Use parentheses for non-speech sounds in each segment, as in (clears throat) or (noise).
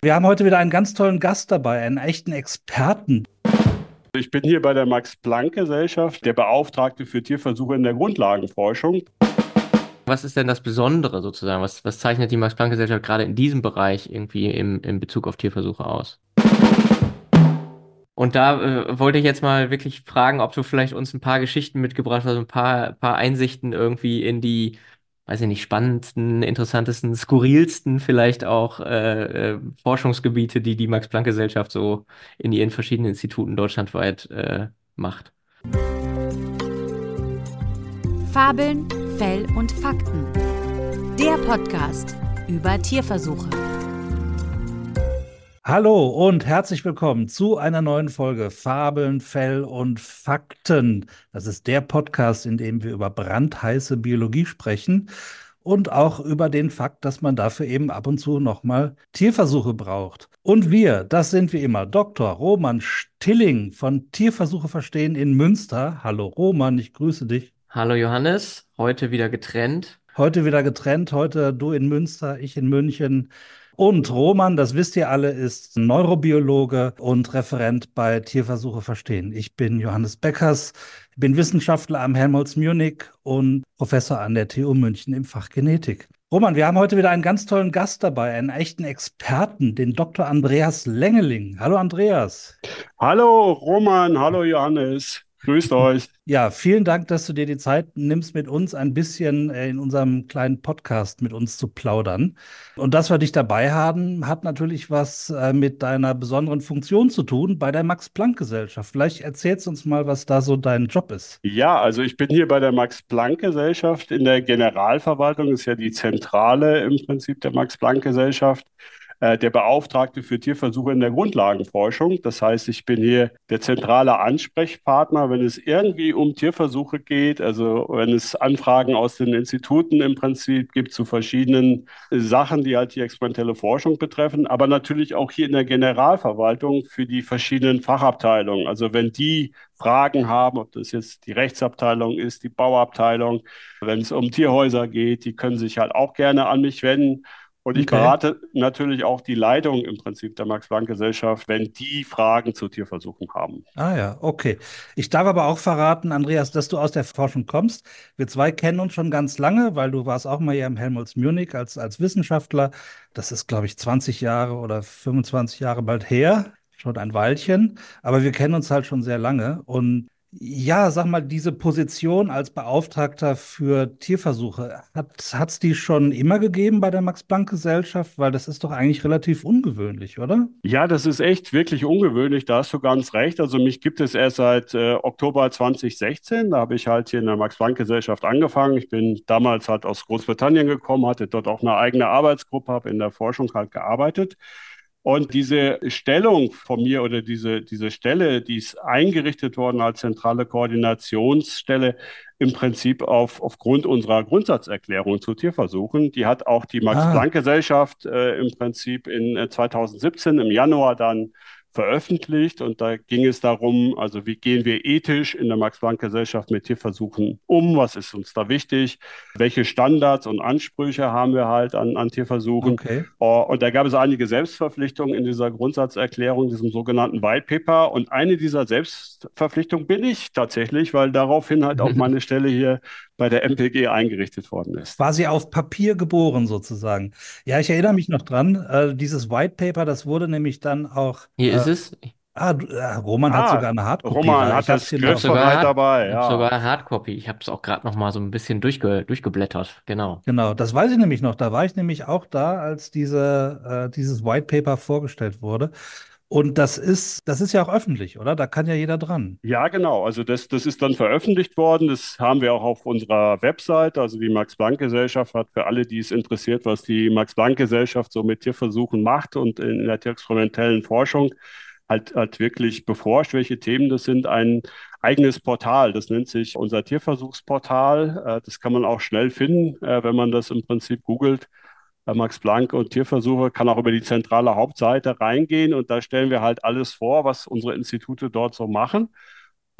Wir haben heute wieder einen ganz tollen Gast dabei, einen echten Experten. Ich bin hier bei der Max-Planck-Gesellschaft, der Beauftragte für Tierversuche in der Grundlagenforschung. Was ist denn das Besondere sozusagen? Was, was zeichnet die Max-Planck-Gesellschaft gerade in diesem Bereich irgendwie im, in Bezug auf Tierversuche aus? Und da äh, wollte ich jetzt mal wirklich fragen, ob du vielleicht uns ein paar Geschichten mitgebracht hast, ein paar, paar Einsichten irgendwie in die weiß ich nicht, spannendsten, interessantesten, skurrilsten vielleicht auch äh, äh, Forschungsgebiete, die die Max-Planck-Gesellschaft so in ihren verschiedenen Instituten deutschlandweit äh, macht. Fabeln, Fell und Fakten. Der Podcast über Tierversuche. Hallo und herzlich willkommen zu einer neuen Folge Fabeln, Fell und Fakten. Das ist der Podcast, in dem wir über brandheiße Biologie sprechen und auch über den Fakt, dass man dafür eben ab und zu nochmal Tierversuche braucht. Und wir, das sind wie immer Dr. Roman Stilling von Tierversuche verstehen in Münster. Hallo Roman, ich grüße dich. Hallo Johannes, heute wieder getrennt. Heute wieder getrennt, heute du in Münster, ich in München. Und Roman, das wisst ihr alle, ist Neurobiologe und Referent bei Tierversuche verstehen. Ich bin Johannes Beckers, bin Wissenschaftler am Helmholtz Munich und Professor an der TU München im Fach Genetik. Roman, wir haben heute wieder einen ganz tollen Gast dabei, einen echten Experten, den Dr. Andreas Lengeling. Hallo Andreas. Hallo Roman, hallo Johannes. Grüßt euch. (laughs) Ja, vielen Dank, dass du dir die Zeit nimmst, mit uns ein bisschen äh, in unserem kleinen Podcast mit uns zu plaudern. Und dass wir dich dabei haben, hat natürlich was äh, mit deiner besonderen Funktion zu tun bei der Max-Planck-Gesellschaft. Vielleicht erzählst du uns mal, was da so dein Job ist. Ja, also ich bin hier bei der Max-Planck-Gesellschaft in der Generalverwaltung, ist ja die Zentrale im Prinzip der Max-Planck-Gesellschaft. Äh, der Beauftragte für Tierversuche in der Grundlagenforschung. Das heißt, ich bin hier der zentrale Ansprechpartner, wenn es irgendwie um Tierversuche geht, also wenn es Anfragen aus den Instituten im Prinzip gibt zu verschiedenen Sachen, die halt die experimentelle Forschung betreffen, aber natürlich auch hier in der Generalverwaltung für die verschiedenen Fachabteilungen. Also wenn die Fragen haben, ob das jetzt die Rechtsabteilung ist, die Bauabteilung, wenn es um Tierhäuser geht, die können sich halt auch gerne an mich wenden. Und ich okay. berate natürlich auch die Leitung im Prinzip der Max-Planck-Gesellschaft, wenn die Fragen zu Tierversuchen haben. Ah ja, okay. Ich darf aber auch verraten, Andreas, dass du aus der Forschung kommst. Wir zwei kennen uns schon ganz lange, weil du warst auch mal hier im Helmholtz Munich als, als Wissenschaftler. Das ist, glaube ich, 20 Jahre oder 25 Jahre bald her. Schon ein Weilchen. Aber wir kennen uns halt schon sehr lange. Und ja, sag mal, diese Position als Beauftragter für Tierversuche, hat es die schon immer gegeben bei der Max-Planck-Gesellschaft? Weil das ist doch eigentlich relativ ungewöhnlich, oder? Ja, das ist echt wirklich ungewöhnlich, da hast du ganz recht. Also mich gibt es erst seit äh, Oktober 2016, da habe ich halt hier in der Max-Planck-Gesellschaft angefangen. Ich bin damals halt aus Großbritannien gekommen, hatte dort auch eine eigene Arbeitsgruppe, habe in der Forschung halt gearbeitet. Und diese Stellung von mir oder diese, diese Stelle, die ist eingerichtet worden als zentrale Koordinationsstelle im Prinzip auf, aufgrund unserer Grundsatzerklärung zu Tierversuchen. Die hat auch die Max-Planck-Gesellschaft äh, im Prinzip in 2017 äh, im Januar dann veröffentlicht und da ging es darum, also wie gehen wir ethisch in der Max-Planck-Gesellschaft mit Tierversuchen um, was ist uns da wichtig, welche Standards und Ansprüche haben wir halt an, an Tierversuchen. Okay. Oh, und da gab es einige Selbstverpflichtungen in dieser Grundsatzerklärung, diesem sogenannten White Paper und eine dieser Selbstverpflichtungen bin ich tatsächlich, weil daraufhin halt auch (laughs) meine Stelle hier bei der MPG eingerichtet worden ist. War sie auf Papier geboren sozusagen. Ja, ich erinnere mich noch dran, äh, dieses White Paper, das wurde nämlich dann auch. Hier äh, ist es. Ah, äh, Roman ah, hat sogar eine Hardcopy. Roman hat das griffbereit dabei. Ja. Ich habe sogar eine Hardcopy. Ich habe es auch gerade noch mal so ein bisschen durchge durchgeblättert. Genau. Genau, das weiß ich nämlich noch. Da war ich nämlich auch da, als diese, äh, dieses White Paper vorgestellt wurde. Und das ist, das ist ja auch öffentlich, oder? Da kann ja jeder dran. Ja, genau. Also das, das ist dann veröffentlicht worden. Das haben wir auch auf unserer Website. Also die Max-Planck-Gesellschaft hat für alle, die es interessiert, was die Max-Planck-Gesellschaft so mit Tierversuchen macht und in der tierexperimentellen Forschung halt, halt wirklich beforscht, welche Themen das sind, ein eigenes Portal. Das nennt sich unser Tierversuchsportal. Äh, das kann man auch schnell finden, äh, wenn man das im Prinzip googelt. Max Planck und Tierversuche, kann auch über die zentrale Hauptseite reingehen und da stellen wir halt alles vor, was unsere Institute dort so machen.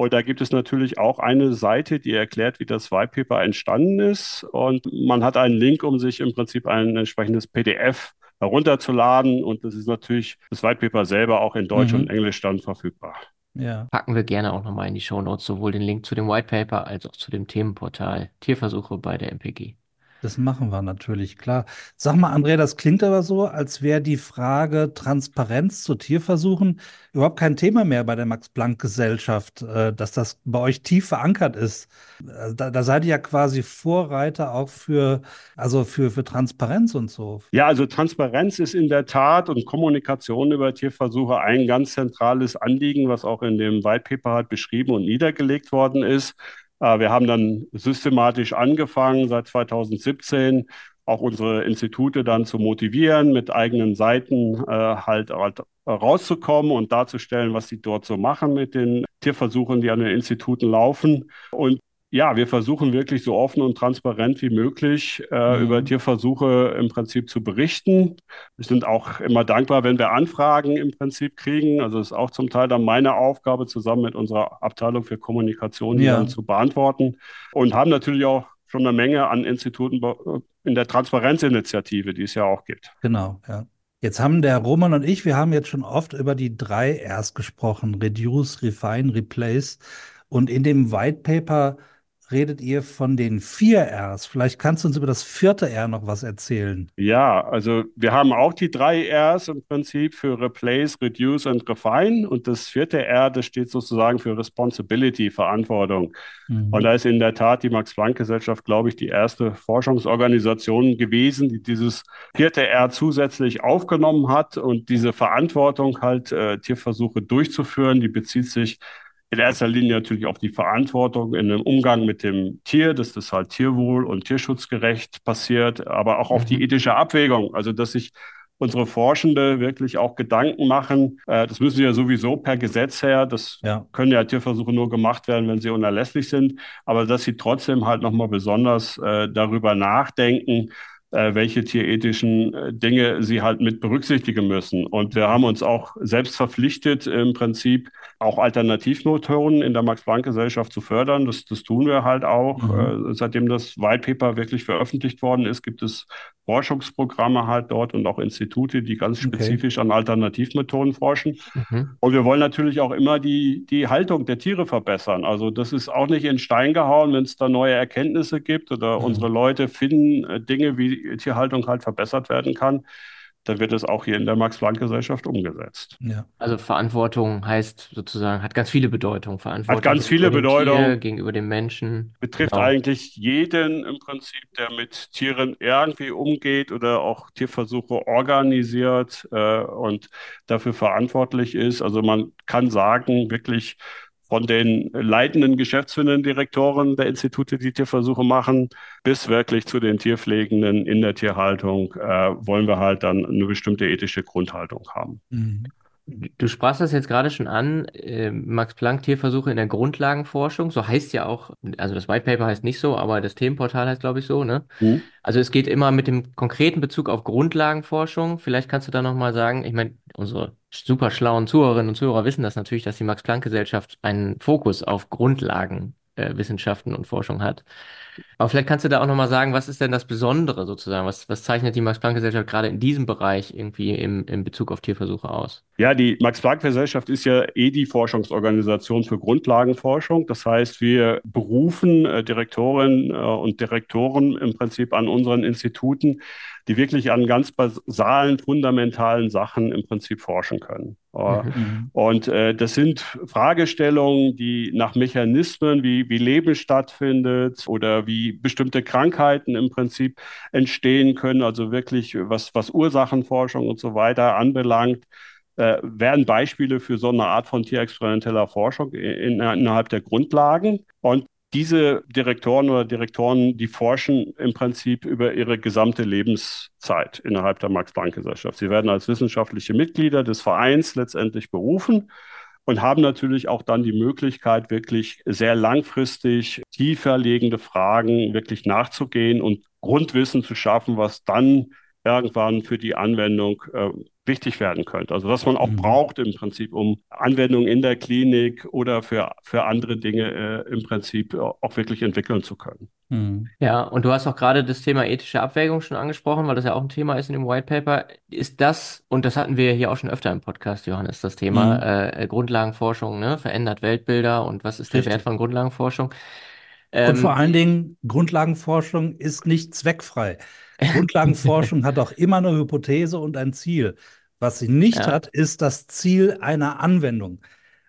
Und da gibt es natürlich auch eine Seite, die erklärt, wie das White Paper entstanden ist. Und man hat einen Link, um sich im Prinzip ein entsprechendes PDF herunterzuladen. Und das ist natürlich das White Paper selber auch in Deutsch mhm. und Englisch dann verfügbar. Ja. Packen wir gerne auch nochmal in die Show Notes sowohl den Link zu dem White Paper als auch zu dem Themenportal Tierversuche bei der MPG. Das machen wir natürlich, klar. Sag mal, Andrea, das klingt aber so, als wäre die Frage Transparenz zu Tierversuchen überhaupt kein Thema mehr bei der Max-Planck-Gesellschaft, äh, dass das bei euch tief verankert ist. Äh, da, da, seid ihr ja quasi Vorreiter auch für, also für, für Transparenz und so. Ja, also Transparenz ist in der Tat und Kommunikation über Tierversuche ein ganz zentrales Anliegen, was auch in dem White Paper halt beschrieben und niedergelegt worden ist. Äh, wir haben dann systematisch angefangen, seit 2017 auch unsere Institute dann zu motivieren, mit eigenen Seiten äh, halt, halt rauszukommen und darzustellen, was sie dort so machen mit den Tierversuchen, die an den Instituten laufen. Und ja, wir versuchen wirklich so offen und transparent wie möglich äh, mhm. über Tierversuche im Prinzip zu berichten. Wir sind auch immer dankbar, wenn wir Anfragen im Prinzip kriegen. Also es ist auch zum Teil dann meine Aufgabe, zusammen mit unserer Abteilung für Kommunikation, die ja. dann zu beantworten. Und haben natürlich auch schon eine Menge an Instituten in der Transparenzinitiative, die es ja auch gibt. Genau, ja. Jetzt haben der Roman und ich, wir haben jetzt schon oft über die drei Rs gesprochen: Reduce, Refine, Replace. Und in dem White Paper redet ihr von den vier Rs. Vielleicht kannst du uns über das vierte R noch was erzählen. Ja, also wir haben auch die drei Rs im Prinzip für Replace, Reduce und Refine. Und das vierte R, das steht sozusagen für Responsibility, Verantwortung. Mhm. Und da ist in der Tat die Max-Planck-Gesellschaft, glaube ich, die erste Forschungsorganisation gewesen, die dieses vierte R zusätzlich aufgenommen hat und diese Verantwortung halt äh, Tierversuche durchzuführen, die bezieht sich in erster Linie natürlich auch die Verantwortung in dem Umgang mit dem Tier, dass das halt tierwohl und tierschutzgerecht passiert, aber auch auf die mhm. ethische Abwägung, also dass sich unsere Forschende wirklich auch Gedanken machen. Äh, das müssen sie ja sowieso per Gesetz her. Das ja. können ja Tierversuche nur gemacht werden, wenn sie unerlässlich sind. Aber dass sie trotzdem halt nochmal besonders äh, darüber nachdenken, äh, welche tierethischen äh, Dinge sie halt mit berücksichtigen müssen. Und wir haben uns auch selbst verpflichtet, im Prinzip auch Alternativmethoden in der Max-Planck-Gesellschaft zu fördern. Das, das tun wir halt auch. Mhm. Äh, seitdem das White Paper wirklich veröffentlicht worden ist, gibt es Forschungsprogramme halt dort und auch Institute, die ganz spezifisch okay. an Alternativmethoden forschen. Mhm. Und wir wollen natürlich auch immer die, die Haltung der Tiere verbessern. Also das ist auch nicht in Stein gehauen, wenn es da neue Erkenntnisse gibt oder mhm. unsere Leute finden äh, Dinge, wie Tierhaltung halt verbessert werden kann dann wird es auch hier in der Max-Planck-Gesellschaft umgesetzt. Ja. Also Verantwortung heißt sozusagen, hat ganz viele Bedeutungen. Verantwortung hat ganz viele Bedeutungen. Gegenüber dem Menschen. Betrifft genau. eigentlich jeden im Prinzip, der mit Tieren irgendwie umgeht oder auch Tierversuche organisiert äh, und dafür verantwortlich ist. Also man kann sagen, wirklich von den leitenden Geschäftsführenden Direktoren der Institute, die Tierversuche machen, bis wirklich zu den Tierpflegenden in der Tierhaltung, äh, wollen wir halt dann eine bestimmte ethische Grundhaltung haben. Mhm. Du sprachst das jetzt gerade schon an, äh, Max Planck Tierversuche in der Grundlagenforschung, so heißt ja auch, also das White Paper heißt nicht so, aber das Themenportal heißt, glaube ich, so, ne? Mhm. Also es geht immer mit dem konkreten Bezug auf Grundlagenforschung. Vielleicht kannst du da nochmal sagen, ich meine, unsere super schlauen Zuhörerinnen und Zuhörer wissen das natürlich, dass die Max Planck Gesellschaft einen Fokus auf Grundlagenwissenschaften äh, und Forschung hat. Aber vielleicht kannst du da auch nochmal sagen, was ist denn das Besondere sozusagen? Was, was zeichnet die Max-Planck-Gesellschaft gerade in diesem Bereich irgendwie im, im Bezug auf Tierversuche aus? Ja, die Max-Planck-Gesellschaft ist ja eh die Forschungsorganisation für Grundlagenforschung. Das heißt, wir berufen äh, Direktorinnen äh, und Direktoren im Prinzip an unseren Instituten, die wirklich an ganz basalen, fundamentalen Sachen im Prinzip forschen können. Äh, mhm. Und äh, das sind Fragestellungen, die nach Mechanismen, wie, wie Leben stattfindet oder wie bestimmte Krankheiten im Prinzip entstehen können, also wirklich was, was Ursachenforschung und so weiter anbelangt, äh, werden Beispiele für so eine Art von tierexperimenteller Forschung in, innerhalb der Grundlagen. Und diese Direktoren oder Direktoren, die forschen im Prinzip über ihre gesamte Lebenszeit innerhalb der Max-Planck-Gesellschaft. Sie werden als wissenschaftliche Mitglieder des Vereins letztendlich berufen und haben natürlich auch dann die Möglichkeit, wirklich sehr langfristig tiefer liegende Fragen wirklich nachzugehen und Grundwissen zu schaffen, was dann irgendwann für die Anwendung äh, wichtig werden könnte. Also was man auch mhm. braucht im Prinzip, um Anwendungen in der Klinik oder für, für andere Dinge äh, im Prinzip auch wirklich entwickeln zu können. Mhm. Ja, und du hast auch gerade das Thema ethische Abwägung schon angesprochen, weil das ja auch ein Thema ist in dem White Paper. Ist das, und das hatten wir hier auch schon öfter im Podcast, Johannes, das Thema mhm. äh, Grundlagenforschung, ne? verändert Weltbilder und was ist der Richtig. Wert von Grundlagenforschung? Ähm, und vor allen Dingen, Grundlagenforschung ist nicht zweckfrei. Grundlagenforschung (laughs) hat auch immer eine Hypothese und ein Ziel. Was sie nicht ja. hat, ist das Ziel einer Anwendung.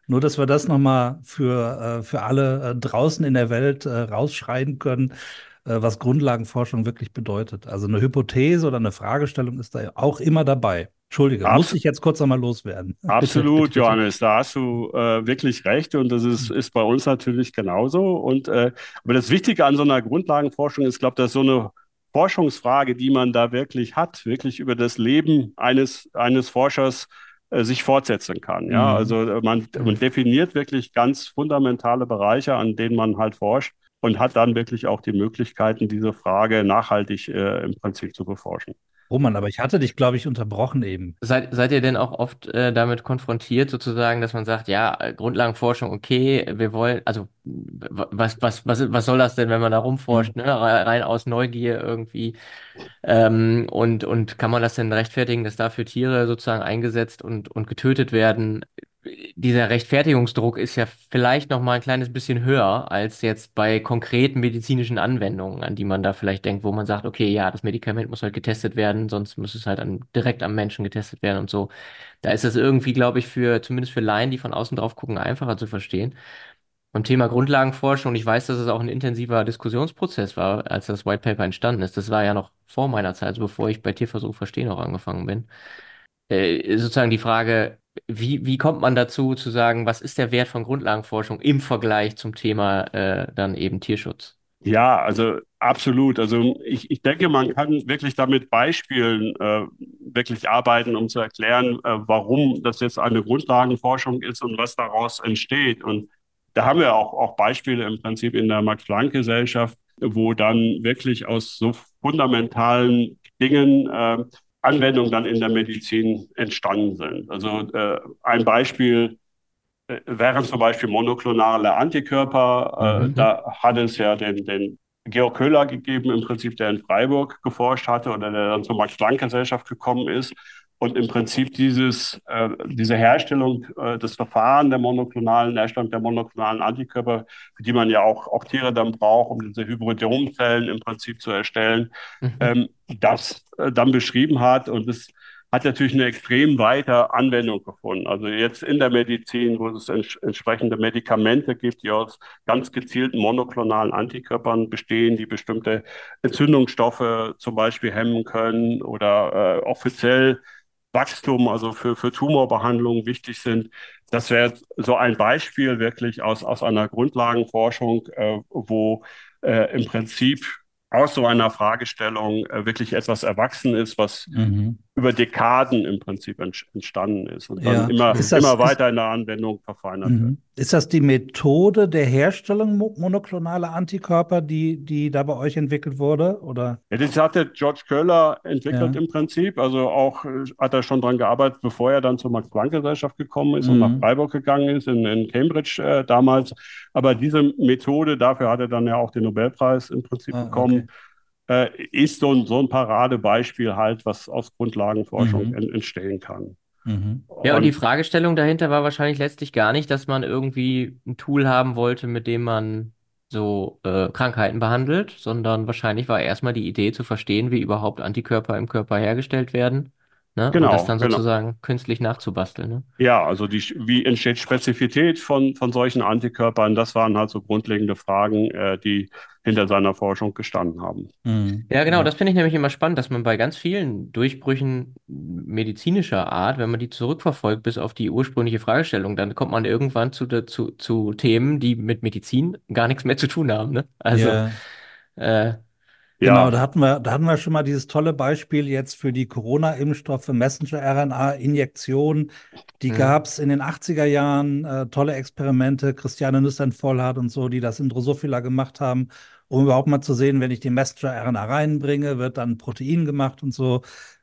Nur, dass wir das nochmal für, äh, für alle äh, draußen in der Welt äh, rausschreien können, was Grundlagenforschung wirklich bedeutet. Also eine Hypothese oder eine Fragestellung ist da auch immer dabei. Entschuldige, Abs muss ich jetzt kurz nochmal loswerden. (laughs) Absolut. Johannes, da hast du äh, wirklich recht und das ist, ist bei uns natürlich genauso. Und äh, aber das Wichtige an so einer Grundlagenforschung ist, glaube ich, dass so eine Forschungsfrage, die man da wirklich hat, wirklich über das Leben eines, eines Forschers äh, sich fortsetzen kann. Ja, mhm. also äh, man, man definiert wirklich ganz fundamentale Bereiche, an denen man halt forscht und hat dann wirklich auch die Möglichkeiten, diese Frage nachhaltig äh, im Prinzip zu beforschen. Roman, aber ich hatte dich, glaube ich, unterbrochen eben. Seid, seid ihr denn auch oft äh, damit konfrontiert, sozusagen, dass man sagt, ja, Grundlagenforschung, okay, wir wollen, also was, was, was, was soll das denn, wenn man da rumforscht, mhm. ne? rein aus Neugier irgendwie? Ähm, und, und kann man das denn rechtfertigen, dass dafür Tiere sozusagen eingesetzt und, und getötet werden? Dieser Rechtfertigungsdruck ist ja vielleicht noch mal ein kleines bisschen höher als jetzt bei konkreten medizinischen Anwendungen, an die man da vielleicht denkt, wo man sagt, okay, ja, das Medikament muss halt getestet werden, sonst muss es halt an, direkt am Menschen getestet werden und so. Da ist es irgendwie, glaube ich, für zumindest für Laien, die von außen drauf gucken, einfacher zu verstehen. Beim Thema Grundlagenforschung, ich weiß, dass es auch ein intensiver Diskussionsprozess war, als das White Paper entstanden ist. Das war ja noch vor meiner Zeit, also bevor ich bei Tierversuch verstehen auch angefangen bin. Äh, sozusagen die Frage, wie, wie kommt man dazu zu sagen, was ist der Wert von Grundlagenforschung im Vergleich zum Thema äh, dann eben Tierschutz? Ja, also absolut. Also ich, ich denke, man kann wirklich damit Beispielen äh, wirklich arbeiten, um zu erklären, äh, warum das jetzt eine Grundlagenforschung ist und was daraus entsteht. Und da haben wir auch, auch Beispiele im Prinzip in der Max-Planck-Gesellschaft, wo dann wirklich aus so fundamentalen Dingen äh, Anwendungen dann in der Medizin entstanden sind. Also äh, ein Beispiel äh, wären zum Beispiel monoklonale Antikörper. Äh, mhm. Da hat es ja den, den Georg Köhler gegeben, im Prinzip, der in Freiburg geforscht hatte oder der dann zur Max-Planck-Gesellschaft gekommen ist und im Prinzip dieses, äh, diese Herstellung, äh, das Verfahren der monoklonalen, Herstellung der monoklonalen Antikörper, für die man ja auch, auch Tiere dann braucht, um diese Hybridomzellen im Prinzip zu erstellen, mhm. ähm, das äh, dann beschrieben hat. Und das hat natürlich eine extrem weite Anwendung gefunden. Also jetzt in der Medizin, wo es ents entsprechende Medikamente gibt, die aus ganz gezielten monoklonalen Antikörpern bestehen, die bestimmte Entzündungsstoffe zum Beispiel hemmen können oder äh, offiziell Wachstum, also für, für Tumorbehandlungen wichtig sind. Das wäre so ein Beispiel wirklich aus, aus einer Grundlagenforschung, äh, wo äh, im Prinzip aus so einer Fragestellung äh, wirklich etwas erwachsen ist, was mhm. Über Dekaden im Prinzip entstanden ist und dann ja. immer, das, immer weiter in der Anwendung verfeinert mhm. wird. Ist das die Methode der Herstellung monoklonaler Antikörper, die, die da bei euch entwickelt wurde? Oder? Ja, das hatte George Köhler entwickelt ja. im Prinzip. Also auch äh, hat er schon daran gearbeitet, bevor er dann zur Max-Planck-Gesellschaft gekommen ist mhm. und nach Freiburg gegangen ist, in, in Cambridge äh, damals. Aber diese Methode, dafür hat er dann ja auch den Nobelpreis im Prinzip ah, bekommen. Okay. Äh, ist so ein, so ein Paradebeispiel halt, was aus Grundlagenforschung mhm. entstehen kann. Mhm. Ja, und die Fragestellung dahinter war wahrscheinlich letztlich gar nicht, dass man irgendwie ein Tool haben wollte, mit dem man so äh, Krankheiten behandelt, sondern wahrscheinlich war erstmal die Idee zu verstehen, wie überhaupt Antikörper im Körper hergestellt werden Ne? Genau, und das dann genau. sozusagen künstlich nachzubasteln. Ne? Ja, also die, wie entsteht Spezifität von, von solchen Antikörpern? Das waren halt so grundlegende Fragen, äh, die hinter seiner Forschung gestanden haben. Mhm. Ja, genau, das finde ich nämlich immer spannend, dass man bei ganz vielen Durchbrüchen medizinischer Art, wenn man die zurückverfolgt bis auf die ursprüngliche Fragestellung, dann kommt man irgendwann zu, zu, zu Themen, die mit Medizin gar nichts mehr zu tun haben. Ne? Also ja. äh, Genau, ja. da hatten wir, da hatten wir schon mal dieses tolle Beispiel jetzt für die Corona-Impfstoffe, Messenger-RNA-Injektionen. Die mhm. gab es in den 80er Jahren, äh, tolle Experimente, Christiane Nüstern-Vollhardt und so, die das in Drosophila gemacht haben. um überhaupt mal zu sehen, wenn ich die Messenger-RNA reinbringe, wird dann ein Protein gemacht und so.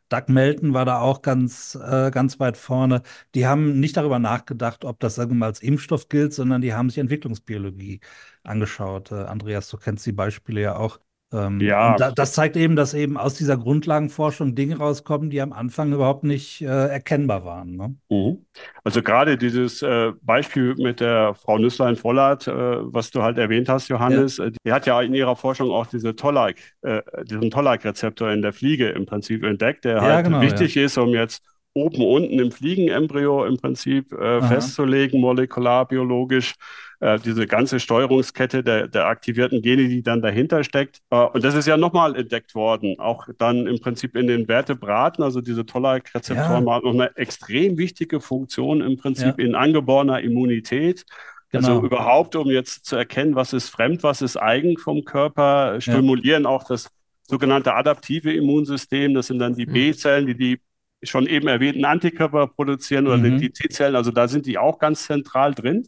Doug Melton war da auch ganz, äh, ganz weit vorne. Die haben nicht darüber nachgedacht, ob das sagen wir mal als Impfstoff gilt, sondern die haben sich Entwicklungsbiologie angeschaut. Äh, Andreas, du kennst die Beispiele ja auch. Ähm, ja. Da, das zeigt eben, dass eben aus dieser Grundlagenforschung Dinge rauskommen, die am Anfang überhaupt nicht äh, erkennbar waren. Ne? Mhm. Also gerade dieses äh, Beispiel mit der Frau Nüsslein-Vollert, äh, was du halt erwähnt hast, Johannes, ja. Äh, die hat ja in ihrer Forschung auch diese Tollack, äh, diesen Tollack-Rezeptor in der Fliege im Prinzip entdeckt, der ja, halt genau, wichtig ja. ist, um jetzt oben, unten im Fliegenembryo im Prinzip äh, festzulegen, molekularbiologisch äh, diese ganze Steuerungskette der, der aktivierten Gene, die dann dahinter steckt. Äh, und das ist ja nochmal entdeckt worden, auch dann im Prinzip in den Vertebraten, also diese Tollak-Rezeptoren ja. haben noch eine extrem wichtige Funktion im Prinzip ja. in angeborener Immunität. Also genau. Also überhaupt, um jetzt zu erkennen, was ist fremd, was ist eigen vom Körper, stimulieren ja. auch das sogenannte adaptive Immunsystem. Das sind dann die mhm. B-Zellen, die die schon eben erwähnten Antikörper produzieren oder mhm. die T-Zellen. Also da sind die auch ganz zentral drin.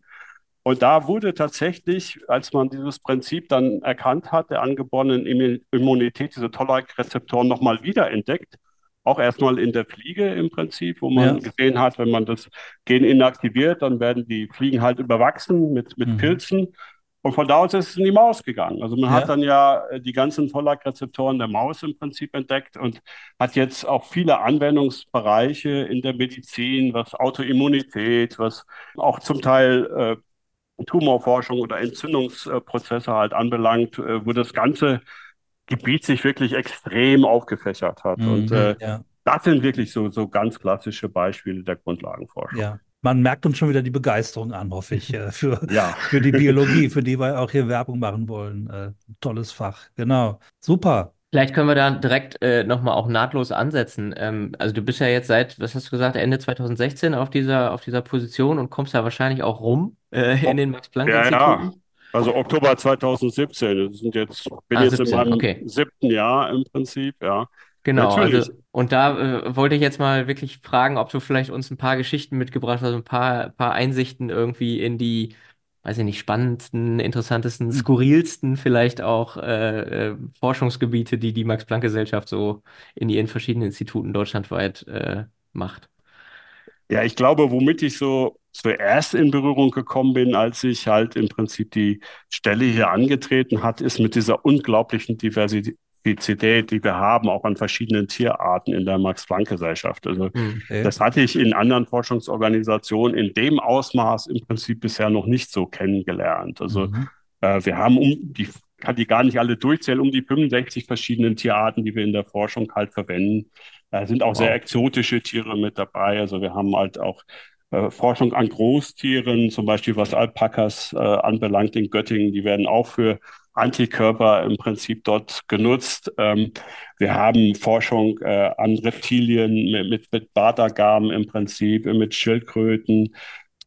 Und da wurde tatsächlich, als man dieses Prinzip dann erkannt hat, der angeborenen Immunität, diese Tollak-Rezeptoren nochmal wiederentdeckt. Auch erstmal in der Fliege im Prinzip, wo man ja. gesehen hat, wenn man das Gen inaktiviert, dann werden die Fliegen halt überwachsen mit, mit mhm. Pilzen. Und von da aus ist es in die Maus gegangen. Also man ja. hat dann ja äh, die ganzen Tollak-Rezeptoren der Maus im Prinzip entdeckt und hat jetzt auch viele Anwendungsbereiche in der Medizin, was Autoimmunität, was auch zum Teil äh, Tumorforschung oder Entzündungsprozesse halt anbelangt, äh, wo das ganze Gebiet sich wirklich extrem aufgefächert hat. Mhm, und äh, ja. das sind wirklich so, so ganz klassische Beispiele der Grundlagenforschung. Ja. Man merkt uns schon wieder die Begeisterung an, hoffe ich, äh, für, (laughs) ja. (laughs) für die Biologie, für die wir auch hier Werbung machen wollen. Äh, tolles Fach. Genau. Super. Vielleicht können wir da direkt äh, nochmal auch nahtlos ansetzen. Ähm, also du bist ja jetzt seit, was hast du gesagt, Ende 2016 auf dieser, auf dieser Position und kommst da wahrscheinlich auch rum äh, in den Max-Planck-Instituten. Ja, ja. Also Oktober 2017. Das sind jetzt, bin ah, jetzt 17, in meinem okay. siebten Jahr im Prinzip, ja. Genau, also und da äh, wollte ich jetzt mal wirklich fragen, ob du vielleicht uns ein paar Geschichten mitgebracht hast, ein paar, paar Einsichten irgendwie in die weiß ich nicht, spannendsten, interessantesten, hm. skurrilsten vielleicht auch äh, äh, Forschungsgebiete, die die Max-Planck-Gesellschaft so in ihren verschiedenen Instituten deutschlandweit äh, macht. Ja, ich glaube, womit ich so zuerst in Berührung gekommen bin, als ich halt im Prinzip die Stelle hier angetreten hat, ist mit dieser unglaublichen Diversität die wir haben, auch an verschiedenen Tierarten in der Max-Planck-Gesellschaft. Also hm, okay. das hatte ich in anderen Forschungsorganisationen in dem Ausmaß im Prinzip bisher noch nicht so kennengelernt. Also mhm. äh, wir haben um die kann die gar nicht alle durchzählen, um die 65 verschiedenen Tierarten, die wir in der Forschung halt verwenden. Da sind auch wow. sehr exotische Tiere mit dabei. Also wir haben halt auch äh, Forschung an Großtieren, zum Beispiel was Alpakas äh, anbelangt in Göttingen, die werden auch für Antikörper im Prinzip dort genutzt. Ähm, wir haben Forschung äh, an Reptilien mit, mit, mit Bartagamen im Prinzip, mit Schildkröten.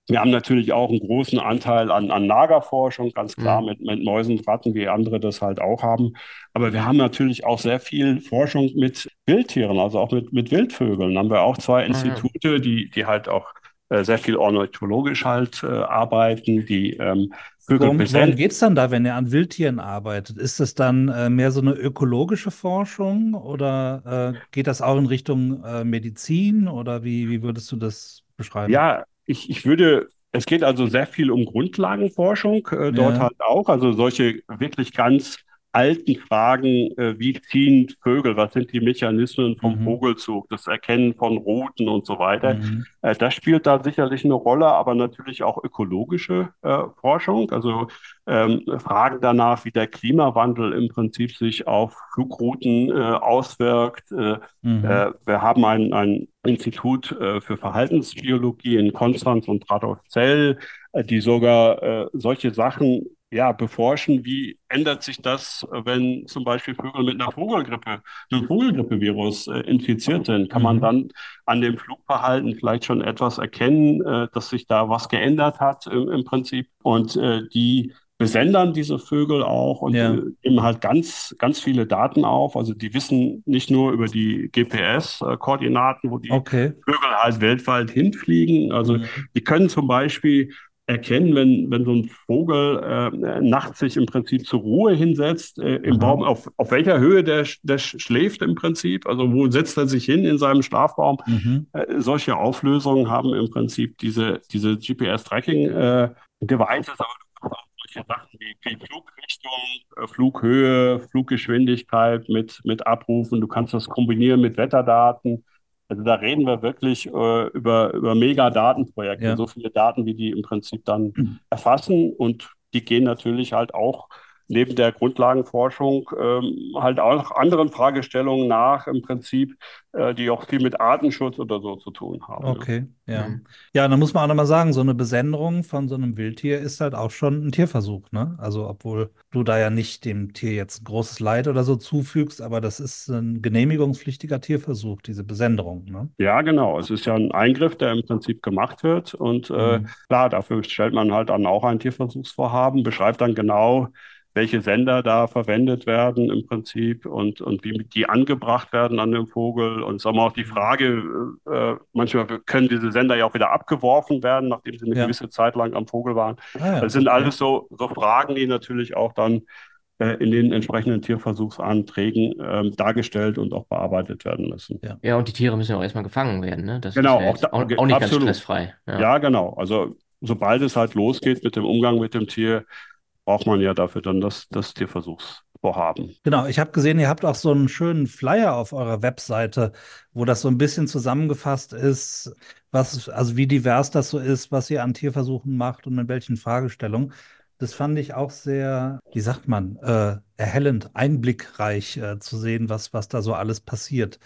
Wir haben natürlich auch einen großen Anteil an, an Nagerforschung, ganz klar mhm. mit, mit Mäusen, Ratten, wie andere das halt auch haben. Aber wir haben natürlich auch sehr viel Forschung mit Wildtieren, also auch mit, mit Wildvögeln. Da haben wir auch zwei mhm. Institute, die, die halt auch äh, sehr viel ornithologisch halt äh, arbeiten, die ähm, Vögel Worum, worum geht es dann da, wenn ihr an Wildtieren arbeitet? Ist es dann äh, mehr so eine ökologische Forschung oder äh, geht das auch in Richtung äh, Medizin oder wie, wie würdest du das beschreiben? Ja, ich, ich würde, es geht also sehr viel um Grundlagenforschung äh, dort ja. halt auch, also solche wirklich ganz alten Fragen, äh, wie ziehen Vögel, was sind die Mechanismen vom mhm. Vogelzug, das Erkennen von Routen und so weiter. Mhm. Äh, das spielt da sicherlich eine Rolle, aber natürlich auch ökologische äh, Forschung, also ähm, Fragen danach, wie der Klimawandel im Prinzip sich auf Flugrouten äh, auswirkt. Äh, mhm. Äh, wir haben ein, ein Institut für Verhaltensbiologie in Konstanz und Radolfzell, die sogar solche Sachen ja, beforschen, wie ändert sich das, wenn zum Beispiel Vögel mit einer Vogelgrippe, einem Vogelgrippevirus äh, infiziert sind? Kann man mhm. dann an dem Flugverhalten vielleicht schon etwas erkennen, äh, dass sich da was geändert hat im, im Prinzip? Und äh, die besendern diese Vögel auch und ja. nehmen halt ganz, ganz viele Daten auf. Also die wissen nicht nur über die GPS-Koordinaten, wo die okay. Vögel halt weltweit hinfliegen. Also mhm. die können zum Beispiel erkennen, wenn, wenn so ein Vogel äh, nachts sich im Prinzip zur Ruhe hinsetzt äh, im Aha. Baum, auf, auf welcher Höhe der, der schläft im Prinzip, also wo setzt er sich hin in seinem Schlafbaum. Mhm. Äh, solche Auflösungen haben im Prinzip diese, diese GPS-Tracking-Devices, aber du kannst auch solche Sachen wie, wie Flugrichtung, äh, Flughöhe, Fluggeschwindigkeit mit, mit abrufen. Du kannst das kombinieren mit Wetterdaten. Also da reden wir wirklich äh, über, über Mega-Datenprojekte, Ja. so viele Daten, wie die im Prinzip dann (clears throat) erfassen und die gehen natürlich halt auch neben der Grundlagenforschung ähm, halt auch anderen Fragestellungen nach, im Prinzip, äh, die auch viel mit Artenschutz oder so zu tun haben. Okay, ja. Mhm. Ja, dann muss man auch nochmal sagen, so eine Besenderung von so einem Wildtier ist halt auch schon ein Tierversuch, ne? Also, obwohl du da ja nicht dem Tier jetzt großes Leid oder so zufügst, aber das ist ein genehmigungspflichtiger Tierversuch, diese Besenderung, ne? Ja, genau. Es ist ja ein Eingriff, der im Prinzip gemacht wird. Und äh, Mhm. klar, dafür stellt man halt dann auch ein Tierversuchsvorhaben, beschreibt dann genau, welche Sender da verwendet werden im Prinzip und, und wie die angebracht werden an dem Vogel. Und sagen wir auch die Frage, äh, manchmal können diese Sender ja auch wieder abgeworfen werden, nachdem sie eine Ja. gewisse Zeit lang am Vogel waren. Ah, ja, Das sind alles so, so Fragen, die natürlich auch dann äh, in den entsprechenden Tierversuchsanträgen ähm, dargestellt und auch bearbeitet werden müssen. Ja, und die Tiere müssen ja auch erstmal gefangen werden, ne? Das Genau, ist ja auch da- auch, auch nicht ganz absolut. stressfrei. Ja. Ja, genau. Also sobald es halt losgeht mit dem Umgang mit dem Tier, braucht man ja dafür dann das, das Tierversuchsvorhaben. Genau, ich habe gesehen, ihr habt auch so einen schönen Flyer auf eurer Webseite, wo das so ein bisschen zusammengefasst ist, was, also wie divers das so ist, was ihr an Tierversuchen macht und in welchen Fragestellungen. Das fand ich auch sehr, wie sagt man, äh, erhellend, einblickreich äh, zu sehen, was, was da so alles passiert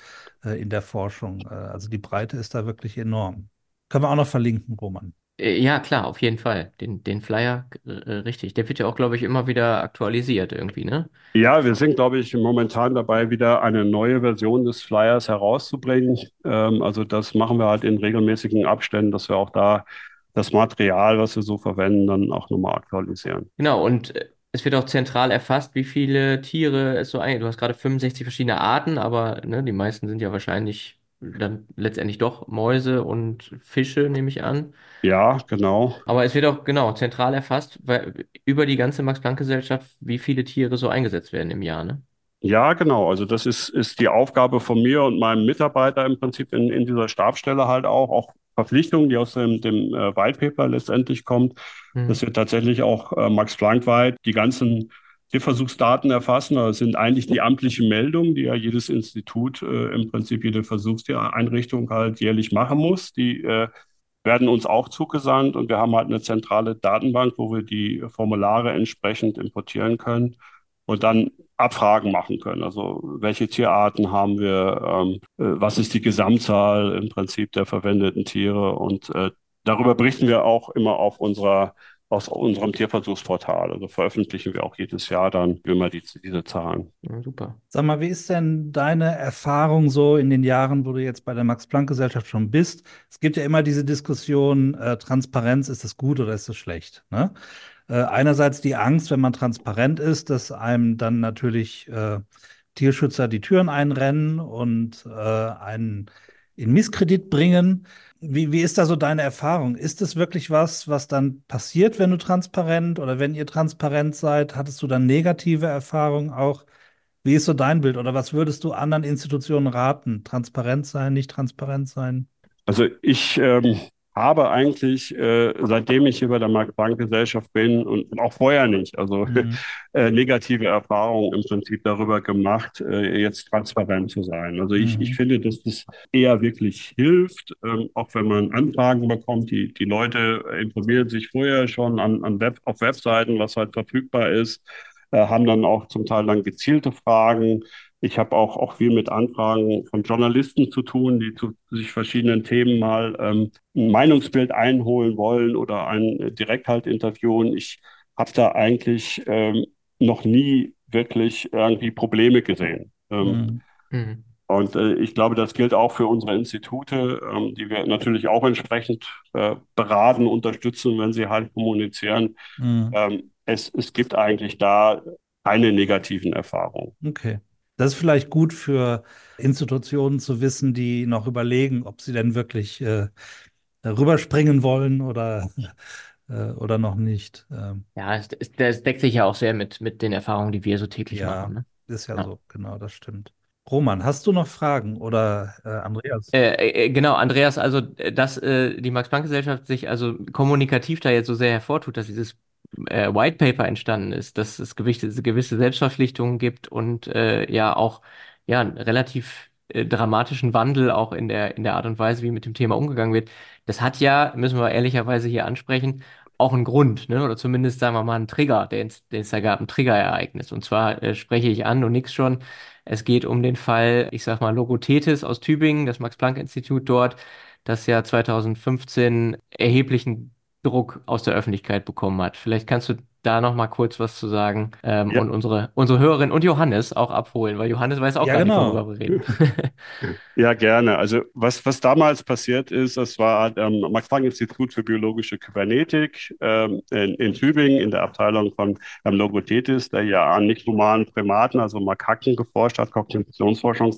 äh, in der Forschung. Äh, also die Breite ist da wirklich enorm. Können wir auch noch verlinken, Roman. Äh, Ja, klar, auf jeden Fall. Den, den Flyer, äh, richtig. Der wird ja auch, glaube ich, immer wieder aktualisiert irgendwie, ne? Ja, wir sind, glaube ich, momentan dabei, wieder eine neue Version des Flyers herauszubringen. Ähm, also das machen wir halt in regelmäßigen Abständen, dass wir auch da das Material, was wir so verwenden, dann auch nochmal aktualisieren. Genau, und äh, es wird auch zentral erfasst, wie viele Tiere es so ein. Du hast gerade 65 verschiedene Arten, aber ne, die meisten sind ja wahrscheinlich dann letztendlich doch Mäuse und Fische, nehme ich an. Ja, genau. Aber es wird auch genau zentral erfasst, weil, über die ganze Max-Planck-Gesellschaft, wie viele Tiere so eingesetzt werden im Jahr, ne? Ja, genau. Also das ist, ist die Aufgabe von mir und meinem Mitarbeiter im Prinzip in, in dieser Stabsstelle halt auch, auch Verpflichtungen, die aus dem, dem äh, White Paper letztendlich kommt, Hm. dass wir tatsächlich auch äh, Max Planck weit die ganzen Tierversuchsdaten erfassen. Das sind eigentlich die amtlichen Meldungen, die ja jedes Institut, äh, im Prinzip jede Versuchstiereinrichtung halt jährlich machen muss. Die äh, werden uns auch zugesandt und wir haben halt eine zentrale Datenbank, wo wir die Formulare entsprechend importieren können und dann Abfragen machen können. Also welche Tierarten haben wir, ähm, äh, was ist die Gesamtzahl im Prinzip der verwendeten Tiere und äh, darüber berichten wir auch immer auf unserer aus unserem Tierversuchsportal. Also veröffentlichen wir auch jedes Jahr dann immer die, diese Zahlen. Ja, super. Sag mal, wie ist denn deine Erfahrung so in den Jahren, wo du jetzt bei der Max-Planck-Gesellschaft schon bist? Es gibt ja immer diese Diskussion, äh, Transparenz, ist das gut oder ist das schlecht? Ne? Äh, einerseits die Angst, wenn man transparent ist, dass einem dann natürlich äh, Tierschützer die Türen einrennen und äh, einen in Misskredit bringen. Wie, wie ist da so deine Erfahrung? Ist es wirklich was, was dann passiert, wenn du transparent oder wenn ihr transparent seid? Hattest du dann negative Erfahrungen auch? Wie ist so dein Bild oder was würdest du anderen Institutionen raten? Transparent sein, nicht transparent sein? Also ich ähm, habe eigentlich, äh, seitdem ich hier bei der Max-Planck-Gesellschaft bin und auch vorher nicht, also Mhm. (laughs) äh, negative Erfahrungen im Prinzip darüber gemacht, äh, jetzt transparent zu sein. Also ich, Mhm. ich finde, dass das eher wirklich hilft, ähm, auch wenn man Anfragen bekommt. Die, die Leute informieren sich vorher schon an, an Web, auf Webseiten, was halt verfügbar ist, äh, haben dann auch zum Teil dann gezielte Fragen. Ich habe auch, auch viel mit Anfragen von Journalisten zu tun, die zu sich verschiedenen Themen mal ähm, ein Meinungsbild einholen wollen oder einen äh, direkt halt interviewen. Ich habe da eigentlich ähm, noch nie wirklich irgendwie Probleme gesehen. Ähm, Mhm. Mhm. und äh, ich glaube, das gilt auch für unsere Institute, ähm, die wir natürlich auch entsprechend äh, beraten, unterstützen, wenn sie halt kommunizieren. Mhm. Ähm, es, es gibt eigentlich da keine negativen Erfahrungen. Okay. Das ist vielleicht gut für Institutionen zu wissen, die noch überlegen, ob sie denn wirklich äh, rüberspringen wollen oder (laughs) äh, oder noch nicht. Ähm, Ja, das deckt sich ja auch sehr mit, mit den Erfahrungen, die wir so täglich ja, machen. Ne? ist ja Ja. so, genau, das stimmt. Roman, hast du noch Fragen oder äh, Andreas? Äh, äh, genau, Andreas, also äh, dass äh, die Max-Planck-Gesellschaft sich also kommunikativ da jetzt so sehr hervortut, dass dieses äh, White Paper entstanden ist, dass es gewisse, gewisse Selbstverpflichtungen gibt und äh, ja auch ja einen relativ äh, dramatischen Wandel auch in der in der Art und Weise, wie mit dem Thema umgegangen wird. Das hat ja, müssen wir ehrlicherweise hier ansprechen, auch einen Grund, ne? Oder zumindest sagen wir mal einen Trigger, den es den es da gab, ein Triggerereignis. Und zwar äh, spreche ich an und nix schon. Es geht um den Fall, ich sag mal, Logothetis aus Tübingen, das Max-Planck-Institut dort, das ja 2015 erheblichen Druck aus der Öffentlichkeit bekommen hat. Vielleicht kannst du da noch mal kurz was zu sagen ähm, Ja. und unsere, unsere Hörerin und Johannes auch abholen, weil Johannes weiß auch Ja, gar genau. nicht, worüber wir reden. (laughs) Ja, gerne. Also was, was damals passiert ist, das war am Max-Planck-Institut für biologische Kybernetik ähm, in, in Tübingen in der Abteilung von ähm, Logothetis, der ja an nicht-humanen Primaten, also Makaken geforscht hat, Kognitionsforschung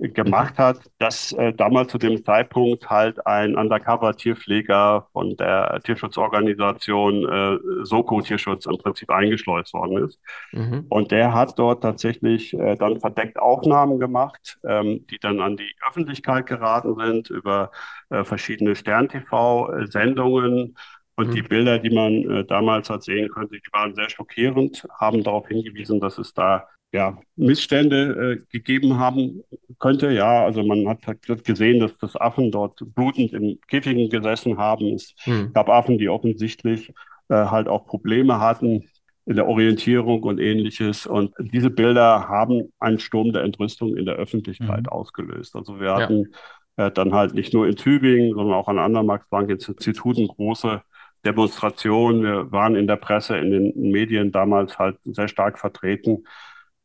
gemacht hat, dass äh, damals zu dem Zeitpunkt halt ein Undercover-Tierpfleger von der Tierschutzorganisation äh, Soko Tierschutz im Prinzip eingeschleust worden ist. Mhm. Und der hat dort tatsächlich äh, dann verdeckt Aufnahmen gemacht, ähm, die dann an die Öffentlichkeit geraten sind über äh, verschiedene Stern-TV-Sendungen. Und die Mhm. Bilder, die man äh, damals hat sehen können, die waren sehr schockierend, haben darauf hingewiesen, dass es da ja, Missstände äh, gegeben haben könnte. Ja, also man hat halt gesehen, dass das Affen dort blutend in Käfigen gesessen haben. Es Mhm. gab Affen, die offensichtlich äh, halt auch Probleme hatten in der Orientierung und ähnliches. Und diese Bilder haben einen Sturm der Entrüstung in der Öffentlichkeit Mhm. ausgelöst. Also wir Ja. hatten äh, dann halt nicht nur in Tübingen, sondern auch an anderen Max-Planck-Instituten große Demonstrationen. Wir waren in der Presse, in den Medien damals halt sehr stark vertreten.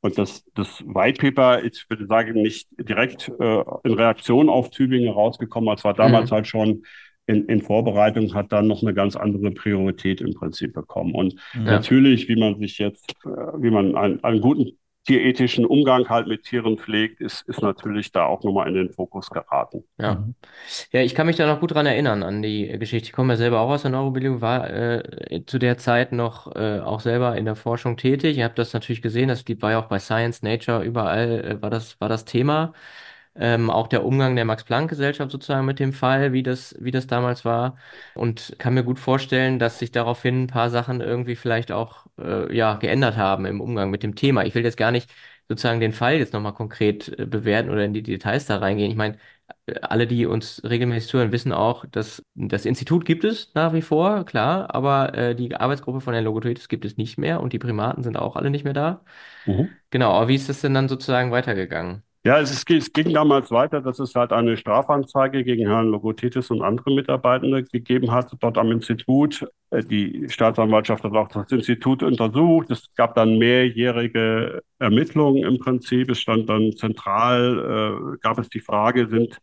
Und das, das White Paper, ich würde sagen, nicht direkt äh, in Reaktion auf Tübingen rausgekommen, aber es war damals Mhm. halt schon in, in Vorbereitung, hat dann noch eine ganz andere Priorität im Prinzip bekommen. Und. Ja. natürlich, wie man sich jetzt, äh, wie man einen, einen guten tierethischen Umgang halt mit Tieren pflegt, ist, ist natürlich da auch nochmal in den Fokus geraten. Ja. Mhm. Ja, ich kann mich da noch gut dran erinnern an die äh, Geschichte. Ich komme ja selber auch aus der Neurobiologie, war äh, zu der Zeit noch äh, auch selber in der Forschung tätig. Ihr habt das natürlich gesehen, das war ja auch bei Science, Nature, überall äh, war das, war das Thema. Ähm, auch der Umgang der Max-Planck-Gesellschaft sozusagen mit dem Fall, wie das, wie das damals war. Und kann mir gut vorstellen, dass sich daraufhin ein paar Sachen irgendwie vielleicht auch äh, ja, geändert haben im Umgang mit dem Thema. Ich will jetzt gar nicht sozusagen den Fall jetzt nochmal konkret äh, bewerten oder in die Details da reingehen. Ich meine, alle, die uns regelmäßig zuhören, wissen auch, dass das Institut gibt es nach wie vor, klar, aber äh, die Arbeitsgruppe von der Logothetis gibt es nicht mehr und die Primaten sind auch alle nicht mehr da. Genau, aber wie ist das denn dann sozusagen weitergegangen? Ja, es, ist, es ging damals weiter, dass es halt eine Strafanzeige gegen Herrn Logothetis und andere Mitarbeitende gegeben hat, dort am Institut. Äh, Die Staatsanwaltschaft hat auch das Institut untersucht. Es gab dann mehrjährige Ermittlungen im Prinzip. Es stand dann zentral, äh, gab es die Frage, sind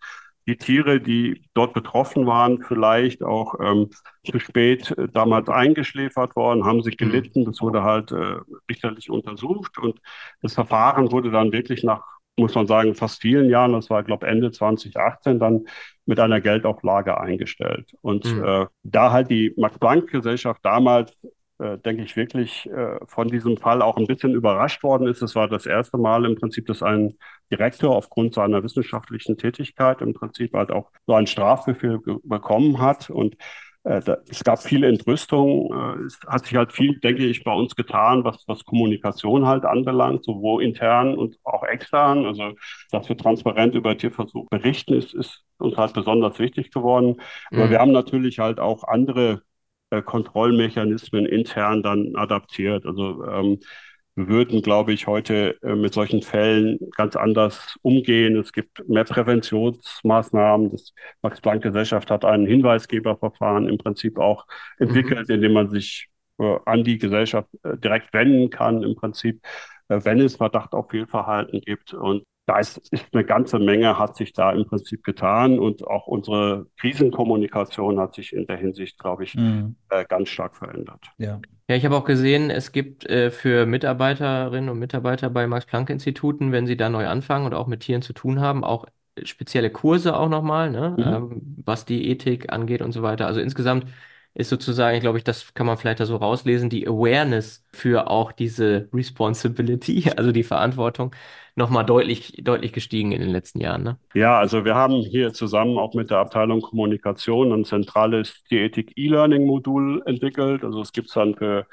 die Tiere, die dort betroffen waren, vielleicht auch ähm, zu spät äh, damals eingeschläfert worden, haben sie Mhm. gelitten. Das wurde halt äh, richterlich untersucht und das Verfahren wurde dann wirklich nach muss man sagen, fast vielen Jahren, das war, glaube Ende 2018, dann mit einer Geldauflage eingestellt. Und Mhm. äh, da halt die Max-Planck-Gesellschaft damals, äh, denke ich, wirklich äh, von diesem Fall auch ein bisschen überrascht worden ist. Es war das erste Mal im Prinzip, dass ein Direktor aufgrund seiner wissenschaftlichen Tätigkeit im Prinzip halt auch so einen Strafbefehl bekommen hat. Und es gab viel Entrüstung. Äh, es hat sich halt viel, denke ich, bei uns getan, was, was Kommunikation halt anbelangt, sowohl intern und auch extern. Also, dass wir transparent über Tierversuch berichten, ist, ist uns halt besonders wichtig geworden. Aber wir Mhm. haben natürlich halt auch andere äh, Kontrollmechanismen intern dann adaptiert. Also ähm, wir würden, glaube ich, heute äh, mit solchen Fällen ganz anders umgehen. Es gibt mehr Präventionsmaßnahmen. Das Max-Planck-Gesellschaft hat ein Hinweisgeberverfahren im Prinzip auch Mhm. entwickelt, in dem man sich äh, an die Gesellschaft äh, direkt wenden kann, im Prinzip, wenn es Verdacht auf Fehlverhalten gibt. Und da ist, ist eine ganze Menge, hat sich da im Prinzip getan. Und auch unsere Krisenkommunikation hat sich in der Hinsicht, glaube ich, Mhm. ganz stark verändert. Ja. Ja, ich habe auch gesehen, es gibt äh, für Mitarbeiterinnen und Mitarbeiter bei Max-Planck-Instituten, wenn sie da neu anfangen und auch mit Tieren zu tun haben, auch spezielle Kurse auch nochmal, ne, Mhm. ähm, was die Ethik angeht und so weiter. Also insgesamt ist sozusagen, glaube ich, das kann man vielleicht da so rauslesen, die Awareness für auch diese Responsibility, (laughs) also die Verantwortung, nochmal deutlich, deutlich gestiegen in den letzten Jahren. Ne? Ja, also wir haben hier zusammen auch mit der Abteilung Kommunikation ein zentrales Diätik E-Learning-Modul entwickelt. Also es gibt es dann für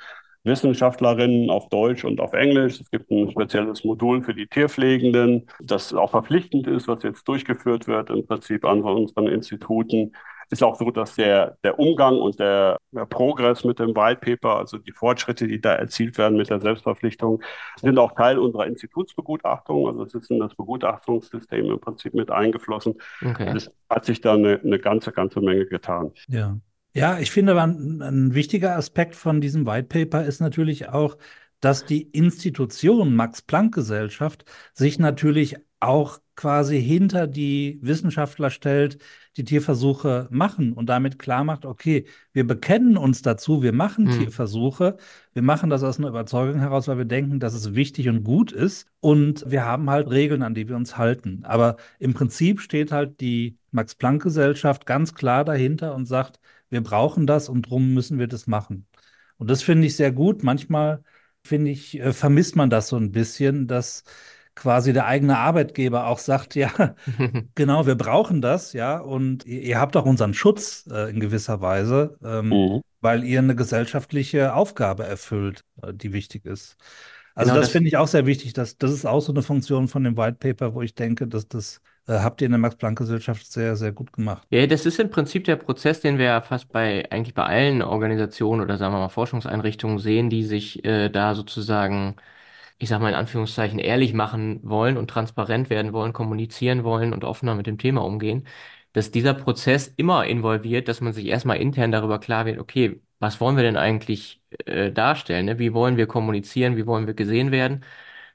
Wissenschaftlerinnen auf Deutsch und auf Englisch. Es gibt ein spezielles Modul für die Tierpflegenden, das auch verpflichtend ist, was jetzt durchgeführt wird im Prinzip an unseren Instituten. Ist auch so, dass der, der Umgang und der, der Progress mit dem White Paper, also die Fortschritte, die da erzielt werden mit der Selbstverpflichtung, sind auch Teil unserer Institutsbegutachtung. Also es ist in das Begutachtungssystem im Prinzip mit eingeflossen. Okay. Es hat sich da eine, eine ganze, ganze Menge getan. Ja. Ja, ich finde, ein, ein wichtiger Aspekt von diesem White Paper ist natürlich auch, dass die Institution Max-Planck-Gesellschaft sich natürlich auch quasi hinter die Wissenschaftler stellt, die Tierversuche machen und damit klar macht, okay, wir bekennen uns dazu, wir machen hm. Tierversuche, wir machen das aus einer Überzeugung heraus, weil wir denken, dass es wichtig und gut ist und wir haben halt Regeln, an die wir uns halten. Aber im Prinzip steht halt die Max-Planck-Gesellschaft ganz klar dahinter und sagt, wir brauchen das und drum müssen wir das machen. Und das finde ich sehr gut. Manchmal finde ich, äh, vermisst man das so ein bisschen, dass quasi der eigene Arbeitgeber auch sagt, ja, (laughs) genau, wir brauchen das, ja, und ihr, ihr habt auch unseren Schutz äh, in gewisser Weise, ähm, mhm. weil ihr eine gesellschaftliche Aufgabe erfüllt, äh, die wichtig ist. Also genau, das, das finde ich auch sehr wichtig. Dass, das ist auch so eine Funktion von dem White Paper, wo ich denke, dass das äh, habt ihr in der Max-Planck-Gesellschaft sehr, sehr gut gemacht. Ja, das ist im Prinzip der Prozess, den wir ja fast bei, eigentlich bei allen Organisationen oder sagen wir mal Forschungseinrichtungen sehen, die sich äh, da sozusagen, ich sag mal in Anführungszeichen, ehrlich machen wollen und transparent werden wollen, kommunizieren wollen und offener mit dem Thema umgehen, dass dieser Prozess immer involviert, dass man sich erstmal intern darüber klar wird, okay, was wollen wir denn eigentlich äh, darstellen? Ne? Wie wollen wir kommunizieren? Wie wollen wir gesehen werden?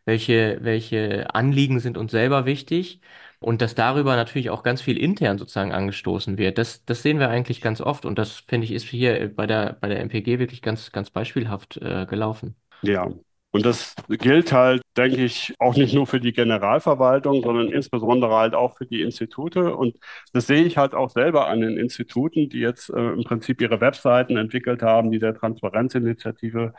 Welche, welche Anliegen sind uns selber wichtig? und dass darüber natürlich auch ganz viel intern sozusagen angestoßen wird. Das, das sehen wir eigentlich ganz oft und das finde ich ist hier bei der, bei der MPG wirklich ganz, ganz beispielhaft äh, gelaufen. Ja. Und das gilt halt, denke ich, auch nicht nur für die Generalverwaltung, sondern insbesondere halt auch für die Institute. Und das sehe ich halt auch selber an den Instituten, die jetzt äh, im Prinzip ihre Webseiten entwickelt haben, die der Transparenzinitiative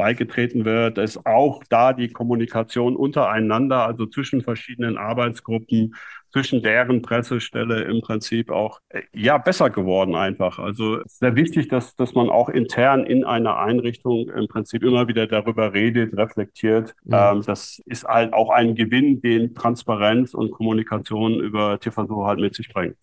beigetreten wird, ist auch da die Kommunikation untereinander, also zwischen verschiedenen Arbeitsgruppen, zwischen deren Pressestelle im Prinzip auch äh, ja besser geworden einfach. Also sehr wichtig, dass, dass man auch intern in einer Einrichtung im Prinzip immer wieder darüber redet, reflektiert. Ja. Ähm, das ist halt auch ein Gewinn, den Transparenz und Kommunikation über Tierversuche halt mit sich bringt.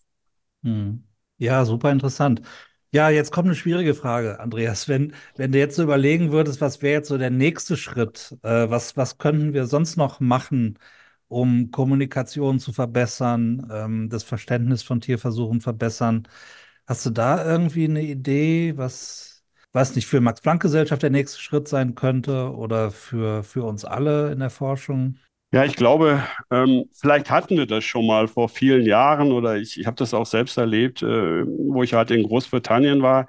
Hm. Ja, super interessant. Ja, jetzt kommt eine schwierige Frage, Andreas. Wenn, wenn du jetzt so überlegen würdest, was wäre jetzt so der nächste Schritt? Äh, was, was könnten wir sonst noch machen, um Kommunikation zu verbessern, ähm, das Verständnis von Tierversuchen verbessern? Hast du da irgendwie eine Idee, was, was nicht für Max-Planck-Gesellschaft der nächste Schritt sein könnte oder für, für uns alle in der Forschung? Ja, ich glaube, ähm, vielleicht hatten wir das schon mal vor vielen Jahren oder ich, ich habe das auch selbst erlebt, äh, wo ich halt in Großbritannien war.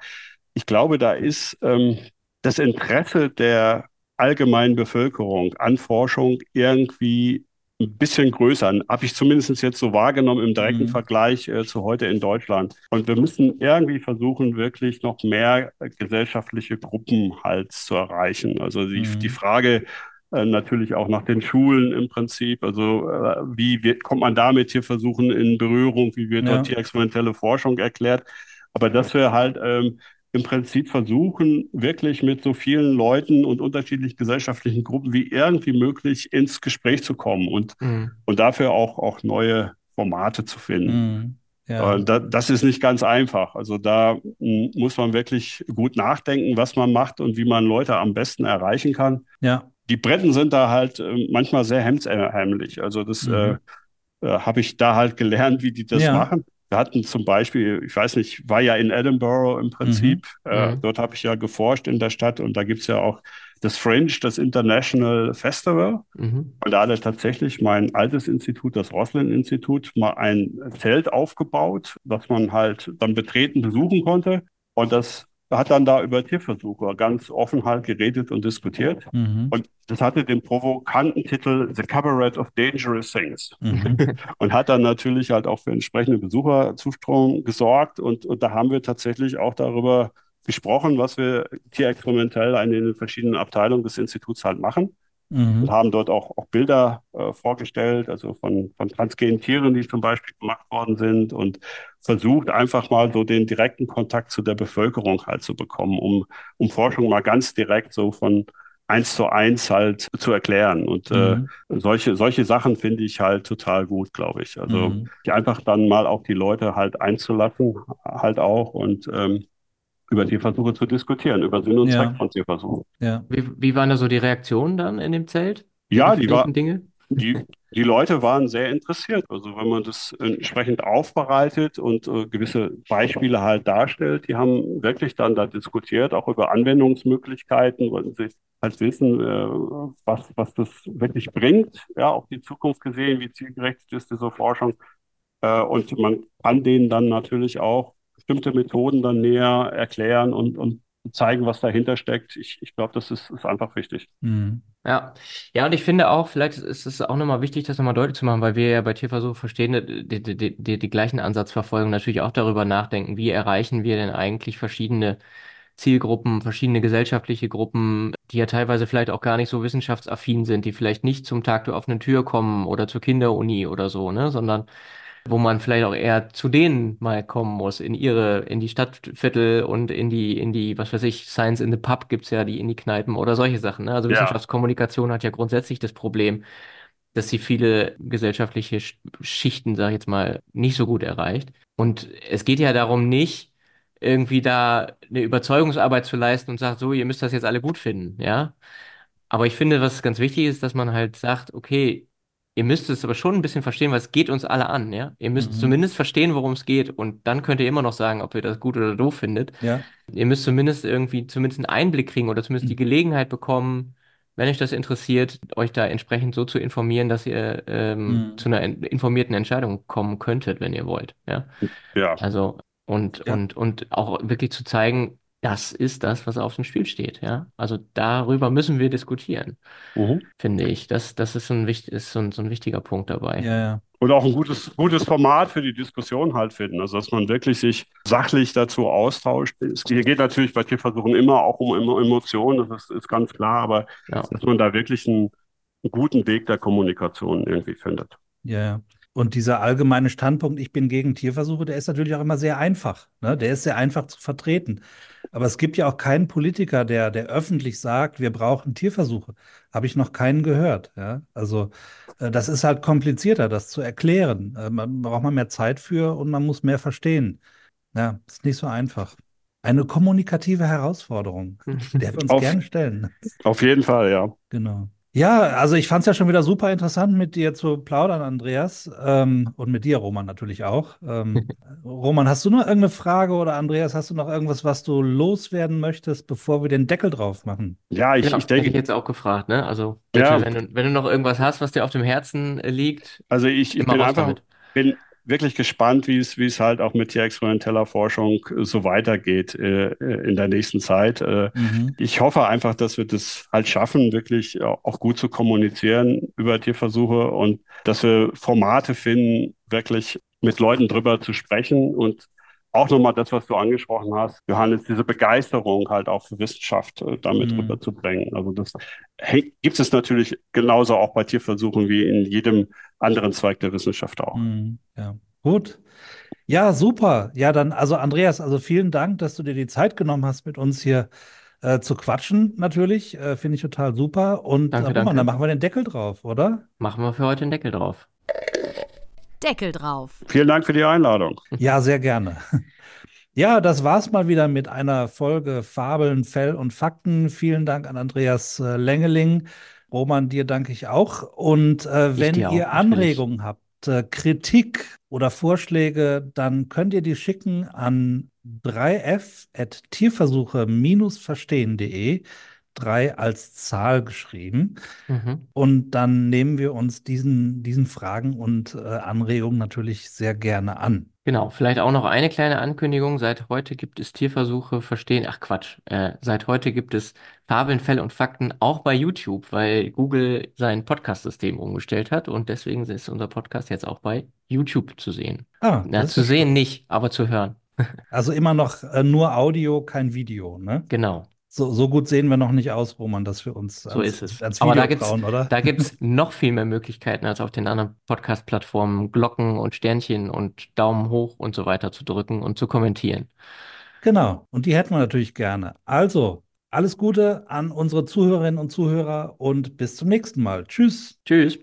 Ich glaube, da ist ähm, das Interesse der allgemeinen Bevölkerung an Forschung irgendwie ein bisschen größer. Habe ich zumindest jetzt so wahrgenommen im direkten mhm. Vergleich äh, zu heute in Deutschland. Und wir müssen irgendwie versuchen, wirklich noch mehr gesellschaftliche Gruppen halt zu erreichen. Also die, mhm. die Frage, äh, natürlich auch nach den Schulen im Prinzip. Also äh, wie wird, kommt man da mit Tierversuchen in Berührung? Wie wird ja. dort tierexperimentelle Forschung erklärt? Aber dass wir halt ähm, im Prinzip versuchen, wirklich mit so vielen Leuten und unterschiedlichen gesellschaftlichen Gruppen wie irgendwie möglich ins Gespräch zu kommen und, mhm. und dafür auch, auch neue Formate zu finden. Mhm. Ja. Da, das ist nicht ganz einfach. Also da muss man wirklich gut nachdenken, was man macht und wie man Leute am besten erreichen kann. Ja die Bretten sind da halt äh, manchmal sehr hemdsärmlich. Also das mhm. äh, äh, habe ich da halt gelernt, wie die das ja. machen. Wir hatten zum Beispiel, ich weiß nicht, war ja in Edinburgh im Prinzip. Mhm. Äh, mhm. Dort habe ich ja geforscht in der Stadt und da gibt's ja auch das Fringe, das International Festival. Mhm. Und da hat tatsächlich mein altes Institut, das Roslin-Institut, mal ein Zelt aufgebaut, das man halt dann betreten besuchen konnte. Und das hat dann da über Tierversuche ganz offen halt geredet und diskutiert. Mhm. Und das hatte den provokanten Titel The Cabaret of Dangerous Things. Mhm. und hat dann natürlich halt auch für entsprechende Besucherzustrom gesorgt. Und, und da haben wir tatsächlich auch darüber besprochen, was wir tierexperimentell in den verschiedenen Abteilungen des Instituts halt machen. Mhm. Und haben dort auch, auch Bilder äh, vorgestellt, also von, von transgenen Tieren, die zum Beispiel gemacht worden sind und versucht einfach mal so den direkten Kontakt zu der Bevölkerung halt zu bekommen, um, um Forschung mal ganz direkt so von eins zu eins halt zu erklären. Und äh, Mhm. solche, solche Sachen finde ich halt total gut, glaube ich. Also Mhm. die einfach dann mal auch die Leute halt einzulassen, halt auch und ähm, über Tierversuche zu diskutieren, über Sinn und Ja. Zweck von Tierversuchen. Ja. Wie, wie waren da so die Reaktionen dann in dem Zelt? Ja, die war, welchen Dinge? die, die Leute waren sehr interessiert. Also wenn man das entsprechend aufbereitet und äh, gewisse Beispiele halt darstellt, die haben wirklich dann da diskutiert, auch über Anwendungsmöglichkeiten, weil sie halt wissen, äh, was, was das wirklich bringt, ja, auf die Zukunft gesehen, wie zielgerecht ist diese Forschung. Äh, und man kann denen dann natürlich auch bestimmte Methoden dann näher erklären und, und zeigen, was dahinter steckt. Ich, ich glaube, das ist, ist einfach wichtig. Mhm. Ja, ja, und ich finde auch, vielleicht ist es auch nochmal wichtig, das nochmal deutlich zu machen, weil wir ja bei Tierversuch verstehen, die, die, die, die, die gleichen Ansatz verfolgen, natürlich auch darüber nachdenken, wie erreichen wir denn eigentlich verschiedene Zielgruppen, verschiedene gesellschaftliche Gruppen, die ja teilweise vielleicht auch gar nicht so wissenschaftsaffin sind, die vielleicht nicht zum Tag der offenen Tür kommen oder zur Kinderuni oder so, ne, sondern wo man vielleicht auch eher zu denen mal kommen muss, in ihre, in die Stadtviertel und in die, in die, was weiß ich, Science in the Pub gibt's ja, die in die Kneipen oder solche Sachen. Ne? Also Ja. Wissenschaftskommunikation hat ja grundsätzlich das Problem, dass sie viele gesellschaftliche Sch- Schichten, sag ich jetzt mal, nicht so gut erreicht. Und es geht ja darum nicht, irgendwie da eine Überzeugungsarbeit zu leisten und sagt, so, ihr müsst das jetzt alle gut finden, ja. Aber ich finde, was ganz wichtig ist, dass man halt sagt, okay, ihr müsst es aber schon ein bisschen verstehen, weil es geht uns alle an, ja. Ihr müsst Mhm. zumindest verstehen, worum es geht und dann könnt ihr immer noch sagen, ob ihr das gut oder doof findet. Ja. Ihr müsst zumindest irgendwie zumindest einen Einblick kriegen oder zumindest die Mhm. Gelegenheit bekommen, wenn euch das interessiert, euch da entsprechend so zu informieren, dass ihr ähm, Mhm. zu einer in- informierten Entscheidung kommen könntet, wenn ihr wollt, ja. Ja. Also und Ja. und und auch wirklich zu zeigen, das ist das, was auf dem Spiel steht, ja. Also darüber müssen wir diskutieren, Mhm. finde ich. Das das ist so ein wichtig ist so ein, so ein wichtiger Punkt dabei. Ja, ja. Und auch ein gutes, gutes Format für die Diskussion halt finden. Also, dass man wirklich sich sachlich dazu austauscht. Es hier geht natürlich bei Tierversuchen immer auch um Emo- Emotionen, das ist, ist ganz klar, aber Ja. dass man da wirklich einen, einen guten Weg der Kommunikation irgendwie findet. Ja, ja. Und dieser allgemeine Standpunkt, ich bin gegen Tierversuche, der ist natürlich auch immer sehr einfach. Ne? Der ist sehr einfach zu vertreten. Aber es gibt ja auch keinen Politiker, der, der öffentlich sagt, wir brauchen Tierversuche. Habe ich noch keinen gehört. Ja? Also äh, das ist halt komplizierter, das zu erklären. Äh, man braucht man mehr Zeit für und man muss mehr verstehen. Ja, ist nicht so einfach. Eine kommunikative Herausforderung, (laughs) der wir uns Auf- gerne stellen. Auf jeden Fall, ja. Genau. Ja, also ich fand es ja schon wieder super interessant, mit dir zu plaudern, Andreas. Ähm, und mit dir, Roman, natürlich auch. Ähm, (laughs) Roman, hast du noch irgendeine Frage oder Andreas, hast du noch irgendwas, was du loswerden möchtest, bevor wir den Deckel drauf machen? Ja, ich, Ja, ich hätte ich denke, jetzt auch gefragt, ne? Also bitte, Ja. wenn du, wenn du noch irgendwas hast, was dir auf dem Herzen liegt, also ich, ich immer bin einfach, damit. bin wirklich gespannt, wie es, wie es halt auch mit tierexperimenteller Forschung äh, so weitergeht äh, äh, in der nächsten Zeit. Äh, Mhm. Ich hoffe einfach, dass wir das halt schaffen, wirklich äh, auch gut zu kommunizieren über Tierversuche und dass wir Formate finden, wirklich mit Leuten drüber zu sprechen und auch nochmal das, was du angesprochen hast, Johannes, diese Begeisterung halt auch für Wissenschaft äh, damit Mhm. rüberzubringen. Also das hängt- gibt es natürlich genauso auch bei Tierversuchen wie in jedem anderen Zweig der Wissenschaft auch. Mhm. Ja, gut. Ja, super. Ja, dann, also Andreas, also vielen Dank, dass du dir die Zeit genommen hast, mit uns hier äh, zu quatschen, natürlich. Äh, finde ich total super. Und Danke, äh, danke. dann machen wir den Deckel drauf, oder? Machen wir für heute den Deckel drauf. Deckel drauf. Vielen Dank für die Einladung. Ja, sehr gerne. Ja, das war's mal wieder mit einer Folge Fabeln, Fell und Fakten. Vielen Dank an Andreas äh, Lengeling. Roman, dir danke ich auch. Und äh, wenn auch, ihr natürlich. Anregungen habt, äh, Kritik oder Vorschläge, dann könnt ihr die schicken an 3f.tierversuche-verstehen.de. 3 als Zahl geschrieben. Mhm. Und dann nehmen wir uns diesen, diesen Fragen und äh, Anregungen natürlich sehr gerne an. Genau, vielleicht auch noch eine kleine Ankündigung. Seit heute gibt es Tierversuche verstehen. Ach Quatsch. Äh, seit heute gibt es Fabeln, Fälle und Fakten auch bei YouTube, weil Google sein Podcast-System umgestellt hat und deswegen ist unser Podcast jetzt auch bei YouTube zu sehen. Ah, Na, zu sehen nicht, aber zu hören. (laughs) Also immer noch äh, nur Audio, kein Video, ne? Genau. So, so gut sehen wir noch nicht aus, Roman, dass wir uns So ans, ist es. Aber Video da gibt's, trauen, oder? da gibt's noch viel mehr Möglichkeiten als auf den anderen Podcast-Plattformen, Glocken und Sternchen und Daumen hoch und so weiter zu drücken und zu kommentieren. Genau, und die hätten wir natürlich gerne. Also, alles Gute an unsere Zuhörerinnen und Zuhörer und bis zum nächsten Mal. Tschüss. Tschüss.